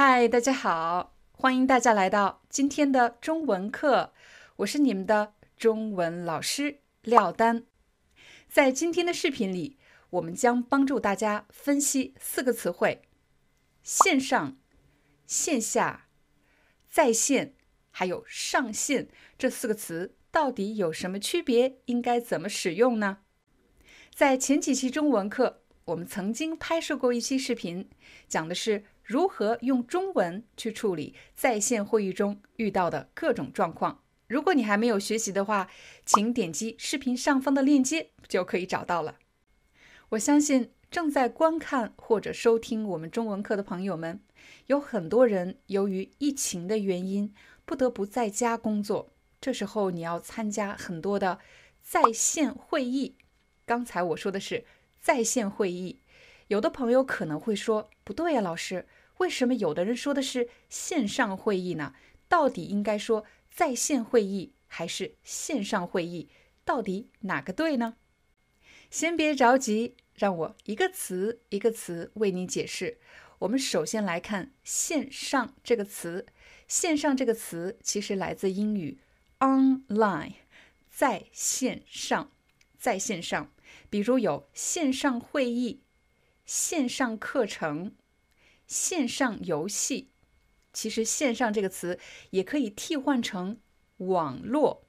嗨，大家好，欢迎大家来到今天的中文课，我是你们的中文老师廖丹。在今天的视频里，我们将帮助大家分析四个词汇：线上、线下、在线，还有上线这四个词到底有什么区别？应该怎么使用呢？在前几期中文课，我们曾经拍摄过一期视频，讲的是。如何用中文去处理在线会议中遇到的各种状况？如果你还没有学习的话，请点击视频上方的链接就可以找到了。我相信正在观看或者收听我们中文课的朋友们，有很多人由于疫情的原因不得不在家工作，这时候你要参加很多的在线会议。刚才我说的是在线会议，有的朋友可能会说不对呀，老师。为什么有的人说的是线上会议呢？到底应该说在线会议还是线上会议？到底哪个对呢？先别着急，让我一个词一个词为你解释。我们首先来看“线上”这个词，“线上”这个词其实来自英语 “online”，在线上，在线上。比如有线上会议、线上课程。线上游戏，其实“线上”这个词也可以替换成网络、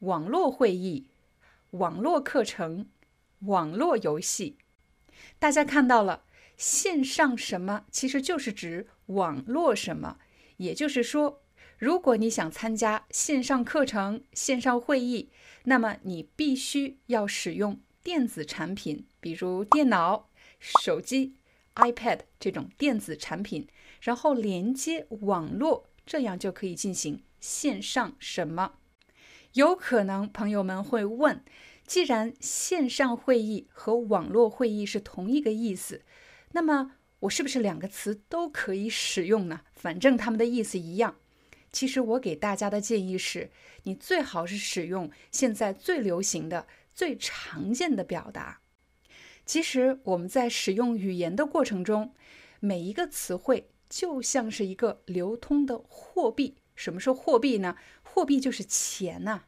网络会议、网络课程、网络游戏。大家看到了，线上什么其实就是指网络什么。也就是说，如果你想参加线上课程、线上会议，那么你必须要使用电子产品，比如电脑、手机。iPad 这种电子产品，然后连接网络，这样就可以进行线上什么？有可能朋友们会问：既然线上会议和网络会议是同一个意思，那么我是不是两个词都可以使用呢？反正它们的意思一样。其实我给大家的建议是，你最好是使用现在最流行的、最常见的表达。其实我们在使用语言的过程中，每一个词汇就像是一个流通的货币。什么是货币呢？货币就是钱呐。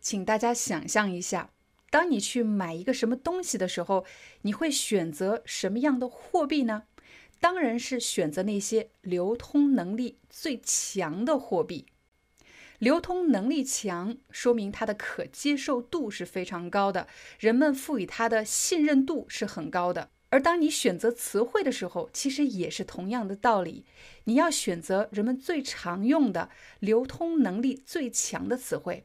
请大家想象一下，当你去买一个什么东西的时候，你会选择什么样的货币呢？当然是选择那些流通能力最强的货币。流通能力强，说明它的可接受度是非常高的，人们赋予它的信任度是很高的。而当你选择词汇的时候，其实也是同样的道理，你要选择人们最常用的、流通能力最强的词汇。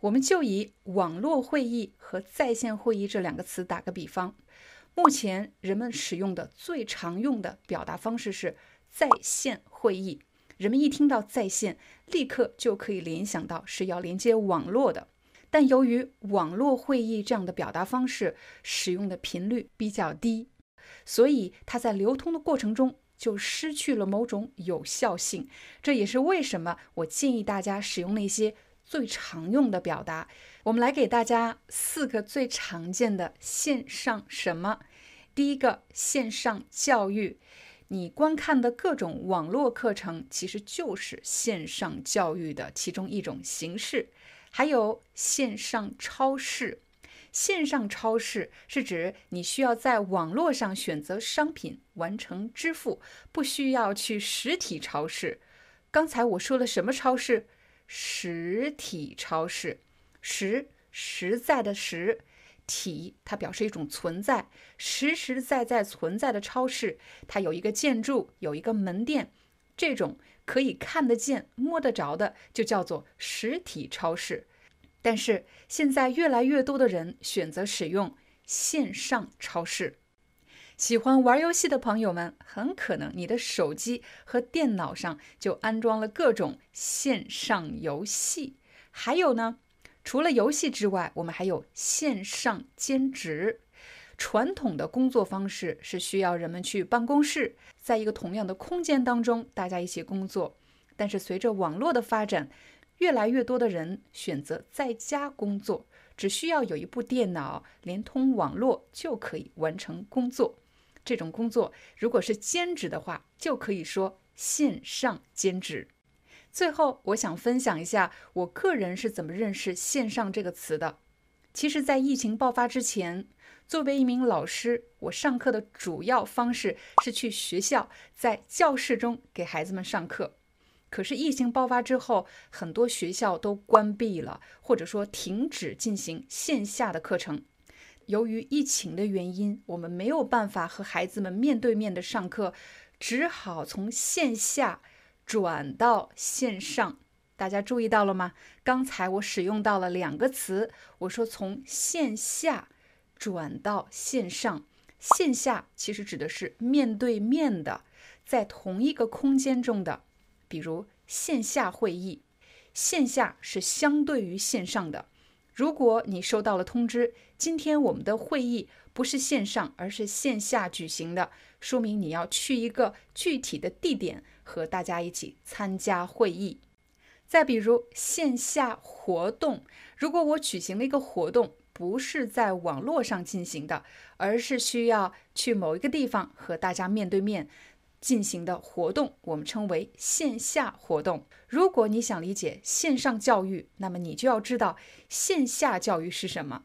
我们就以网络会议和在线会议这两个词打个比方，目前人们使用的最常用的表达方式是在线会议。人们一听到在线，立刻就可以联想到是要连接网络的。但由于网络会议这样的表达方式使用的频率比较低，所以它在流通的过程中就失去了某种有效性。这也是为什么我建议大家使用那些最常用的表达。我们来给大家四个最常见的线上什么。第一个，线上教育。你观看的各种网络课程，其实就是线上教育的其中一种形式。还有线上超市，线上超市是指你需要在网络上选择商品完成支付，不需要去实体超市。刚才我说了什么超市？实体超市，实实在的实。体它表示一种存在，实实在在存在的超市，它有一个建筑，有一个门店，这种可以看得见、摸得着的，就叫做实体超市。但是现在越来越多的人选择使用线上超市。喜欢玩游戏的朋友们，很可能你的手机和电脑上就安装了各种线上游戏。还有呢，除了游戏之外，我们还有线上兼职。传统的工作方式是需要人们去办公室，在一个同样的空间当中，大家一起工作。但是随着网络的发展，越来越多的人选择在家工作，只需要有一部电脑连通网络就可以完成工作。这种工作如果是兼职的话，就可以说线上兼职。最后，我想分享一下我个人是怎么认识“线上”这个词的。其实，在疫情爆发之前，作为一名老师，我上课的主要方式是去学校，在教室中给孩子们上课。可是，疫情爆发之后，很多学校都关闭了，或者说停止进行线下的课程。由于疫情的原因，我们没有办法和孩子们面对面的上课，只好从线下转到线上。大家注意到了吗？刚才我使用到了两个词，我说从线下转到线上。线下其实指的是面对面的，在同一个空间中的，比如线下会议。线下是相对于线上的。如果你收到了通知，今天我们的会议不是线上，而是线下举行的，说明你要去一个具体的地点和大家一起参加会议。再比如线下活动，如果我举行了一个活动，不是在网络上进行的，而是需要去某一个地方和大家面对面。进行的活动，我们称为线下活动。如果你想理解线上教育，那么你就要知道线下教育是什么。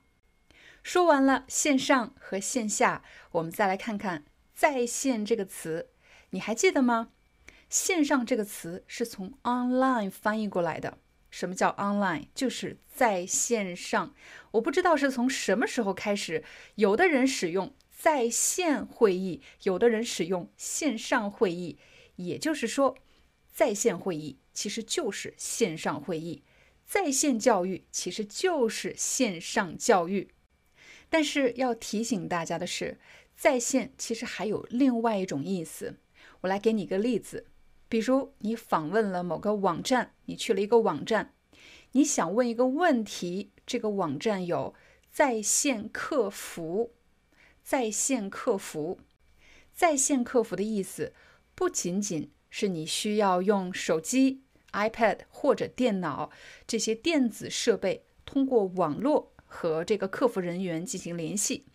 说完了线上和线下，我们再来看看“在线”这个词，你还记得吗？线上这个词是从 online 翻译过来的。什么叫 online？就是在线上。我不知道是从什么时候开始，有的人使用。在线会议，有的人使用线上会议，也就是说，在线会议其实就是线上会议，在线教育其实就是线上教育。但是要提醒大家的是，在线其实还有另外一种意思。我来给你一个例子，比如你访问了某个网站，你去了一个网站，你想问一个问题，这个网站有在线客服。在线客服，在线客服的意思不仅仅是你需要用手机、iPad 或者电脑这些电子设备通过网络和这个客服人员进行联系。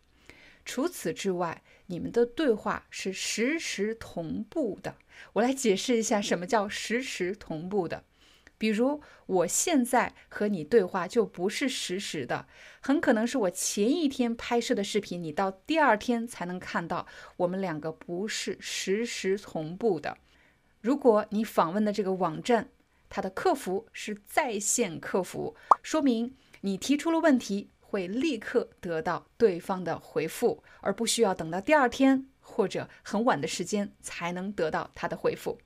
除此之外，你们的对话是实时同步的。我来解释一下什么叫实时同步的。比如，我现在和你对话就不是实时的，很可能是我前一天拍摄的视频，你到第二天才能看到。我们两个不是实时同步的。如果你访问的这个网站，它的客服是在线客服，说明你提出了问题，会立刻得到对方的回复，而不需要等到第二天或者很晚的时间才能得到他的回复。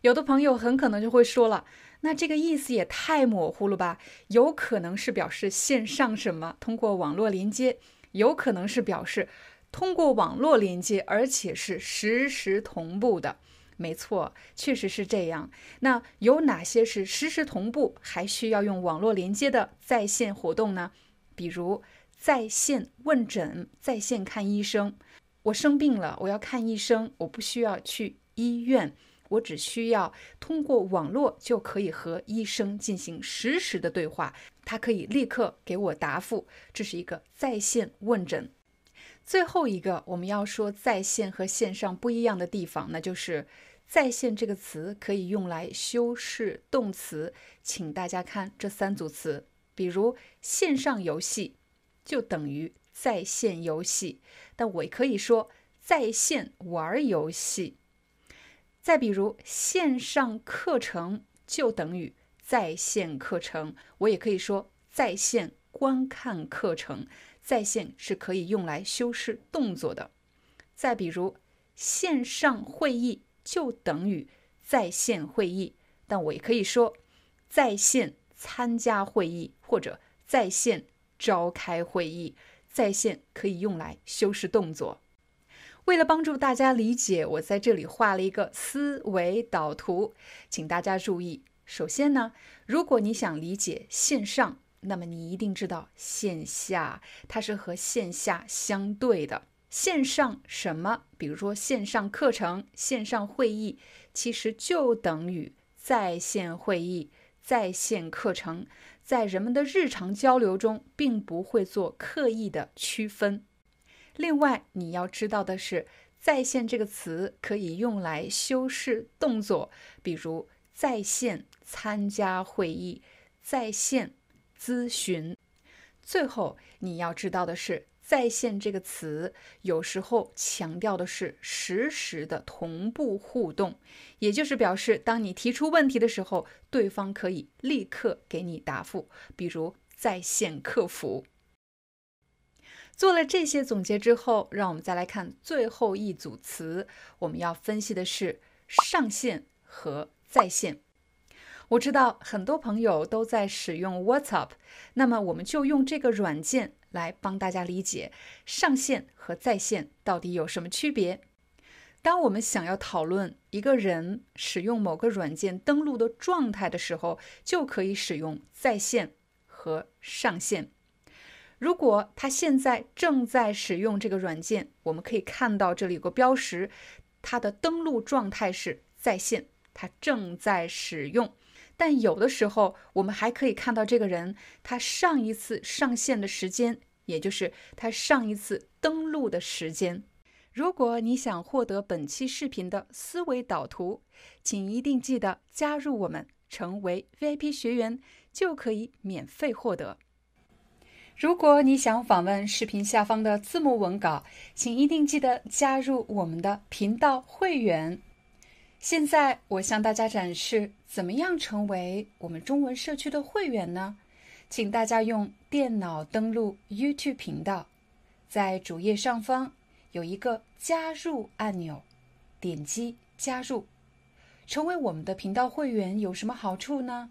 有的朋友很可能就会说了。那这个意思也太模糊了吧？有可能是表示线上什么通过网络连接，有可能是表示通过网络连接，而且是实时同步的。没错，确实是这样。那有哪些是实时同步还需要用网络连接的在线活动呢？比如在线问诊、在线看医生。我生病了，我要看医生，我不需要去医院。我只需要通过网络就可以和医生进行实时的对话，他可以立刻给我答复，这是一个在线问诊。最后一个我们要说在线和线上不一样的地方，那就是在线这个词可以用来修饰动词，请大家看这三组词，比如线上游戏就等于在线游戏，但我也可以说在线玩游戏。再比如，线上课程就等于在线课程，我也可以说在线观看课程。在线是可以用来修饰动作的。再比如，线上会议就等于在线会议，但我也可以说在线参加会议或者在线召开会议。在线可以用来修饰动作。为了帮助大家理解，我在这里画了一个思维导图，请大家注意。首先呢，如果你想理解线上，那么你一定知道线下，它是和线下相对的。线上什么？比如说线上课程、线上会议，其实就等于在线会议、在线课程，在人们的日常交流中，并不会做刻意的区分。另外，你要知道的是，“在线”这个词可以用来修饰动作，比如在线参加会议、在线咨询。最后，你要知道的是，“在线”这个词有时候强调的是实时的同步互动，也就是表示，当你提出问题的时候，对方可以立刻给你答复，比如在线客服。做了这些总结之后，让我们再来看最后一组词。我们要分析的是上线和在线。我知道很多朋友都在使用 WhatsApp，那么我们就用这个软件来帮大家理解上线和在线到底有什么区别。当我们想要讨论一个人使用某个软件登录的状态的时候，就可以使用在线和上线。如果他现在正在使用这个软件，我们可以看到这里有个标识，它的登录状态是在线，他正在使用。但有的时候，我们还可以看到这个人他上一次上线的时间，也就是他上一次登录的时间。如果你想获得本期视频的思维导图，请一定记得加入我们，成为 VIP 学员，就可以免费获得。如果你想访问视频下方的字幕文稿，请一定记得加入我们的频道会员。现在我向大家展示怎么样成为我们中文社区的会员呢？请大家用电脑登录 YouTube 频道，在主页上方有一个加入按钮，点击加入，成为我们的频道会员有什么好处呢？